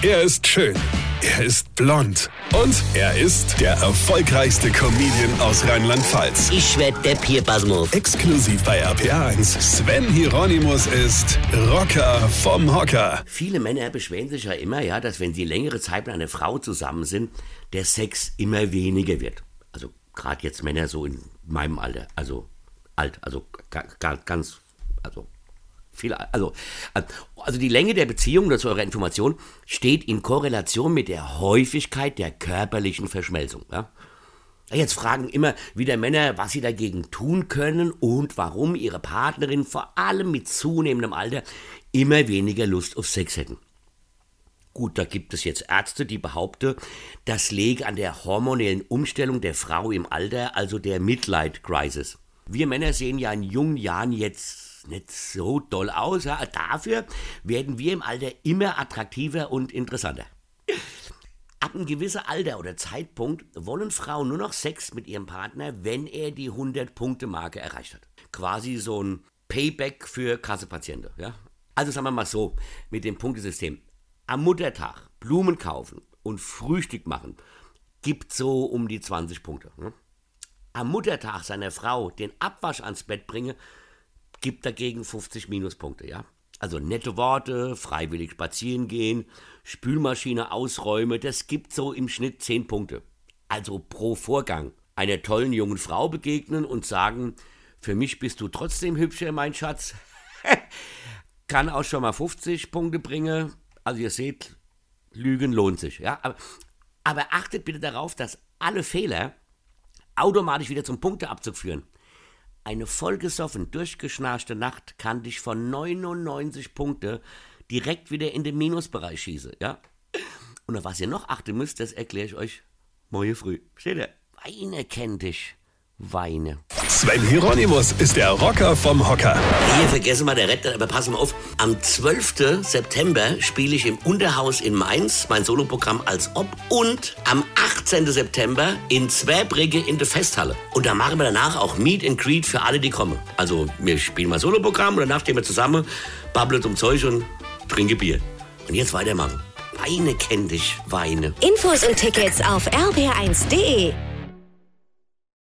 Er ist schön. Er ist blond. Und er ist der erfolgreichste Comedian aus Rheinland-Pfalz. Ich werd der Pierpasmus. Exklusiv bei RPA1. Sven Hieronymus ist Rocker vom Hocker. Viele Männer beschweren sich ja immer, ja, dass wenn sie längere Zeit mit einer Frau zusammen sind, der Sex immer weniger wird. Also gerade jetzt Männer so in meinem Alter, also alt, also ganz, also viel, also, also die Länge der Beziehung, das ist eure Information, steht in Korrelation mit der Häufigkeit der körperlichen Verschmelzung. Ja? Jetzt fragen immer wieder Männer, was sie dagegen tun können und warum ihre Partnerin vor allem mit zunehmendem Alter immer weniger Lust auf Sex hätten. Gut, da gibt es jetzt Ärzte, die behaupten, das läge an der hormonellen Umstellung der Frau im Alter, also der Midlife Crisis. Wir Männer sehen ja in jungen Jahren jetzt nicht so toll aus. Dafür werden wir im Alter immer attraktiver und interessanter. Ab einem gewissen Alter oder Zeitpunkt wollen Frauen nur noch Sex mit ihrem Partner, wenn er die 100-Punkte-Marke erreicht hat. Quasi so ein Payback für Kassepatienten. Ja? Also sagen wir mal so, mit dem Punktesystem. Am Muttertag Blumen kaufen und Frühstück machen gibt so um die 20 Punkte. Ne? Am Muttertag seiner Frau den Abwasch ans Bett bringen, gibt dagegen 50 Minuspunkte, ja. Also nette Worte, freiwillig spazieren gehen, Spülmaschine ausräumen, das gibt so im Schnitt 10 Punkte. Also pro Vorgang. Einer tollen jungen Frau begegnen und sagen, für mich bist du trotzdem hübscher, mein Schatz. Kann auch schon mal 50 Punkte bringen. Also ihr seht, Lügen lohnt sich. Ja? Aber, aber achtet bitte darauf, dass alle Fehler automatisch wieder zum Punkteabzug führen. Eine vollgesoffen, durchgeschnarchte Nacht kann dich von 99 Punkte direkt wieder in den Minusbereich schießen, ja? Und auf was ihr noch achten müsst, das erkläre ich euch morgen früh. Steht ihr? Weine kennt dich. Weine. Sven Hieronymus ist der Rocker vom Hocker. Hier vergessen wir der Retter, aber passen wir auf. Am 12. September spiele ich im Unterhaus in Mainz mein Soloprogramm als Ob und am 18. September in Zwerbrigge in der Festhalle. Und da machen wir danach auch Meet and Greet für alle, die kommen. Also wir spielen mal Soloprogramm und danach stehen wir zusammen, babbeln zum Zeug und trinken Bier. Und jetzt weitermachen. Weine kenn dich, Weine. Infos und Tickets auf rb1.de